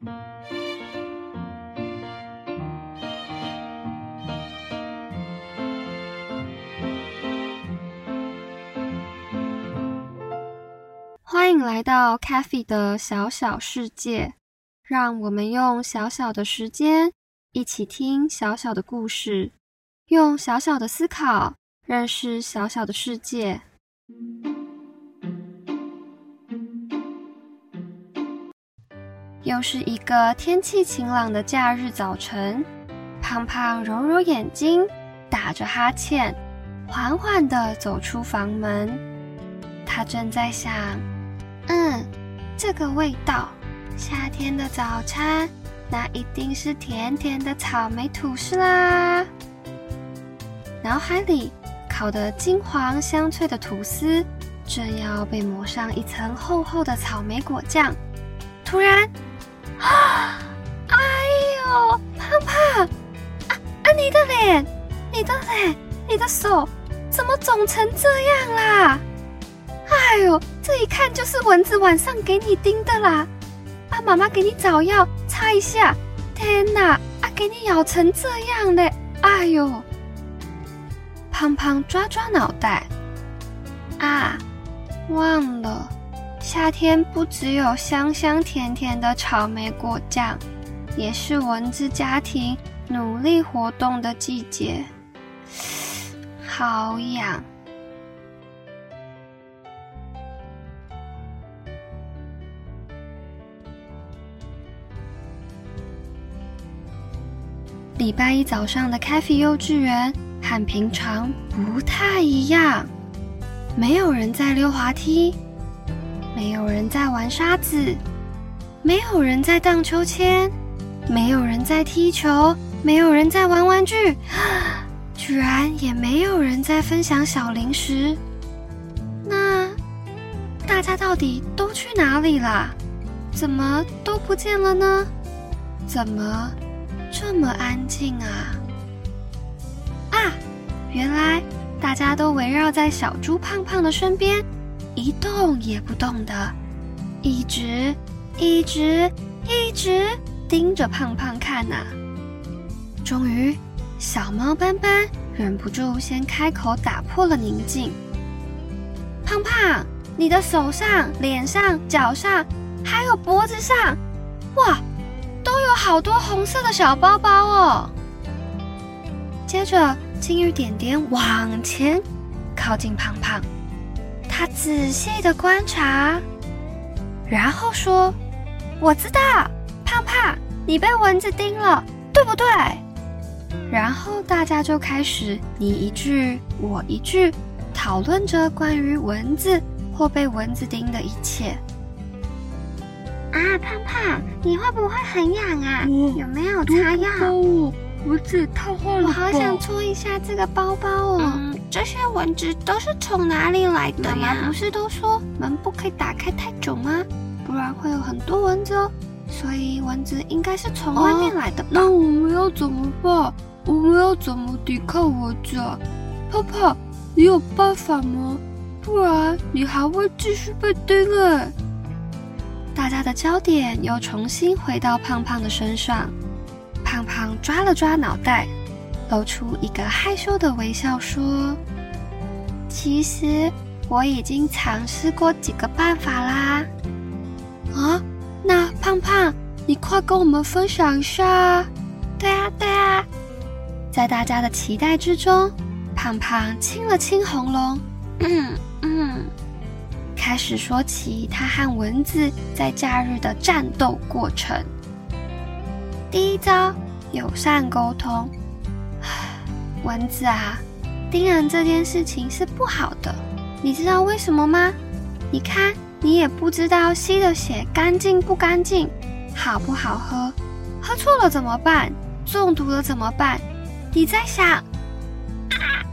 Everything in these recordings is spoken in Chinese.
欢迎来到 Cathy 的小小世界，让我们用小小的时间一起听小小的故事，用小小的思考认识小小的世界。又是一个天气晴朗的假日早晨，胖胖揉揉眼睛，打着哈欠，缓缓地走出房门。他正在想：嗯，这个味道，夏天的早餐，那一定是甜甜的草莓吐司啦。脑海里烤得金黄香脆的吐司，正要被抹上一层厚厚的草莓果酱，突然。啊！哎呦，胖胖！啊啊！你的脸，你的脸，你的手，怎么肿成这样啦？哎呦，这一看就是蚊子晚上给你叮的啦！啊，妈妈给你找药擦一下。天哪！啊，给你咬成这样嘞！哎呦！胖胖抓抓脑袋，啊，忘了。夏天不只有香香甜甜的草莓果酱，也是蚊子家庭努力活动的季节。好痒！礼拜一早上的 Cafe 幼稚园和平常不太一样，没有人在溜滑梯。没有人在玩沙子，没有人在荡秋千，没有人在踢球，没有人在玩玩具，居然也没有人在分享小零食。那大家到底都去哪里啦？怎么都不见了呢？怎么这么安静啊？啊，原来大家都围绕在小猪胖胖的身边。一动也不动的，一直、一直、一直盯着胖胖看呐。终于，小猫斑斑忍不住先开口打破了宁静：“胖胖，你的手上、脸上、脚上，还有脖子上，哇，都有好多红色的小包包哦。”接着，金鱼点点往前靠近胖胖。他仔细的观察，然后说：“我知道，胖胖，你被蚊子叮了，对不对？”然后大家就开始你一句我一句，讨论着关于蚊子或被蚊子叮的一切。啊，胖胖，你会不会很痒啊？有没有擦药？蚊子太坏了，我好想搓一下这个包包哦。这些蚊子都是从哪里来的呀？不是都说门不可以打开太久吗？不然会有很多蚊子哦。所以蚊子应该是从外面来的吧？那我们要怎么办？我们要怎么抵抗蚊子？泡泡，你有办法吗？不然你还会继续被叮哎。大家的焦点又重新回到胖胖的身上。胖胖抓了抓脑袋，露出一个害羞的微笑，说：“其实我已经尝试过几个办法啦。”啊，那胖胖，你快跟我们分享一下。对啊，对啊，在大家的期待之中，胖胖清了清喉咙，嗯嗯，开始说起他和蚊子在假日的战斗过程。第一招，友善沟通。蚊子啊，叮人这件事情是不好的，你知道为什么吗？你看，你也不知道吸的血干净不干净，好不好喝，喝错了怎么办？中毒了怎么办？你在想，啊，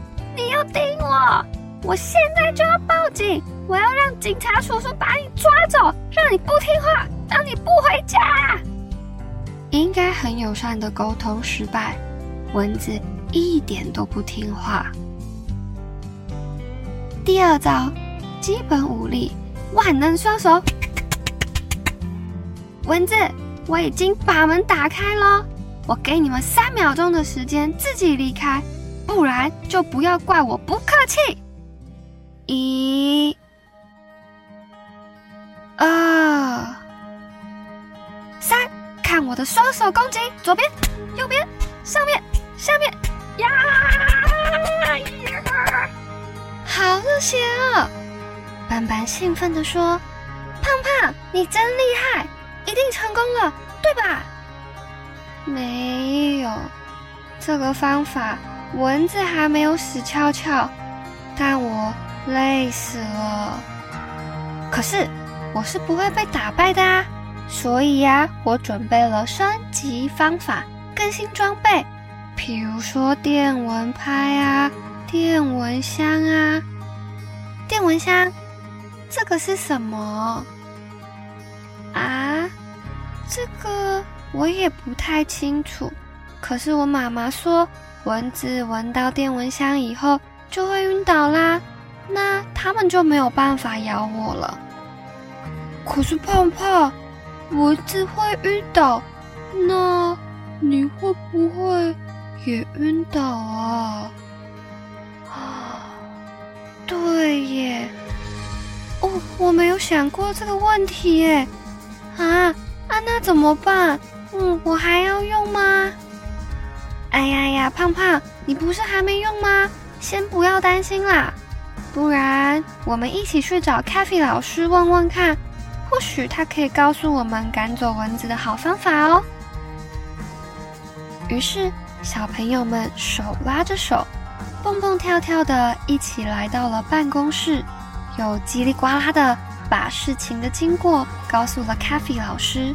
你要叮我，我现在就要报警，我要让警察叔叔把你抓走，让你不听话，让你不回家。应该很友善的沟通失败，蚊子一点都不听话。第二招，基本武力，万能双手。蚊子，我已经把门打开了，我给你们三秒钟的时间自己离开，不然就不要怪我不客气。一、手攻击，左边、右边、上面、下面，呀！好热血啊！斑斑兴奋地说：“胖胖，你真厉害！”一定成功了，对吧？没有，这个方法蚊子还没有死翘翘，但我累死了。可是我是不会被打败的啊，所以呀，我准备了升级方法、更新装备，譬如说电蚊拍啊、电蚊香啊。电蚊香，这个是什么？啊，这个我也不太清楚。可是我妈妈说，蚊子闻到电蚊香以后就会晕倒啦，那它们就没有办法咬我了。可是胖胖，蚊子会晕倒，那你会不会也晕倒啊？啊，对耶。哦，我没有想过这个问题耶。啊啊，那怎么办？嗯，我还要用吗？哎呀呀，胖胖，你不是还没用吗？先不要担心啦，不然我们一起去找 c a f e 老师问问看，或许他可以告诉我们赶走蚊子的好方法哦。于是，小朋友们手拉着手，蹦蹦跳跳的一起来到了办公室，又叽里呱啦的。把事情的经过告诉了 c a f e 老师。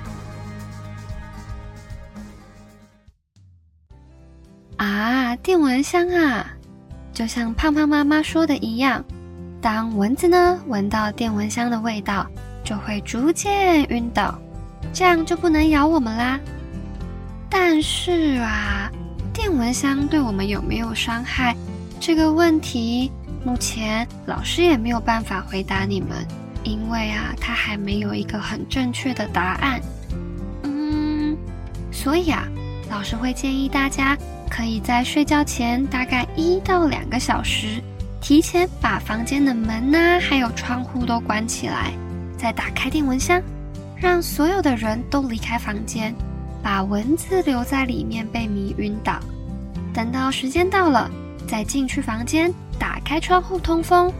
啊，电蚊香啊，就像胖胖妈妈说的一样，当蚊子呢闻到电蚊香的味道，就会逐渐晕倒，这样就不能咬我们啦。但是啊，电蚊香对我们有没有伤害这个问题，目前老师也没有办法回答你们。因为啊，它还没有一个很正确的答案，嗯，所以啊，老师会建议大家可以在睡觉前大概一到两个小时，提前把房间的门呐，还有窗户都关起来，再打开电蚊香，让所有的人都离开房间，把蚊子留在里面被迷晕倒，等到时间到了，再进去房间，打开窗户通风。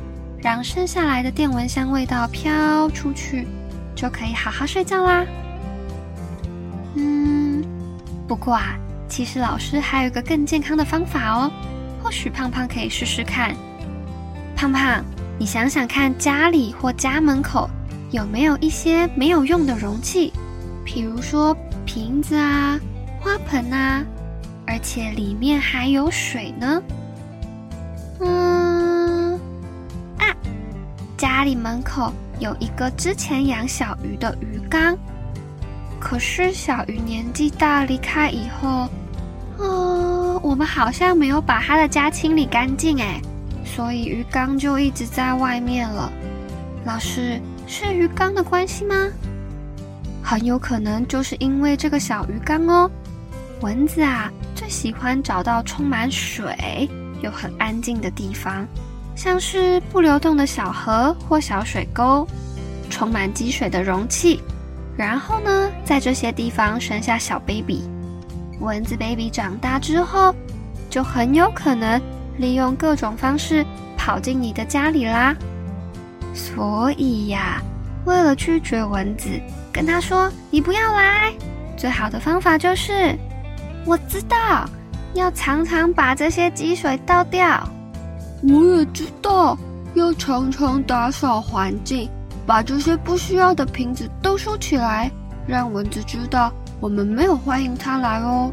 让剩下来的电蚊香味道飘出去，就可以好好睡觉啦。嗯，不过啊，其实老师还有一个更健康的方法哦，或许胖胖可以试试看。胖胖，你想想看，家里或家门口有没有一些没有用的容器，比如说瓶子啊、花盆啊，而且里面还有水呢？嗯啊家里门口有一个之前养小鱼的鱼缸，可是小鱼年纪大离开以后，哦，我们好像没有把它的家清理干净哎，所以鱼缸就一直在外面了。老师，是鱼缸的关系吗？很有可能就是因为这个小鱼缸哦。蚊子啊，最喜欢找到充满水又很安静的地方。像是不流动的小河或小水沟，充满积水的容器，然后呢，在这些地方生下小 baby。蚊子 baby 长大之后，就很有可能利用各种方式跑进你的家里啦。所以呀，为了拒绝蚊子，跟他说你不要来，最好的方法就是，我知道，要常常把这些积水倒掉。我也知道要常常打扫环境，把这些不需要的瓶子都收起来，让蚊子知道我们没有欢迎它来哦。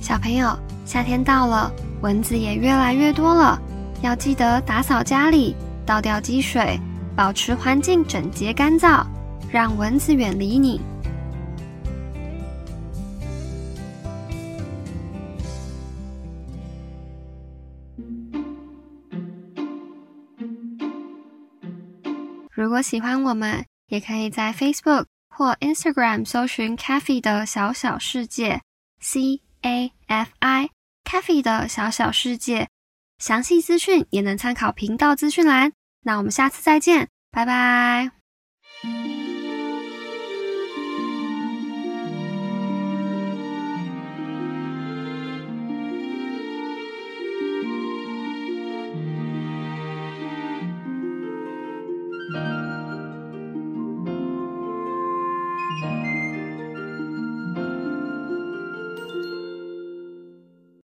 小朋友，夏天到了，蚊子也越来越多了，要记得打扫家里，倒掉积水，保持环境整洁干燥，让蚊子远离你。如果喜欢我们，也可以在 Facebook 或 Instagram 搜寻 Cafe 的小小世界 C A F I Cafe 的小小世界，详细资讯也能参考频道资讯栏。那我们下次再见，拜拜。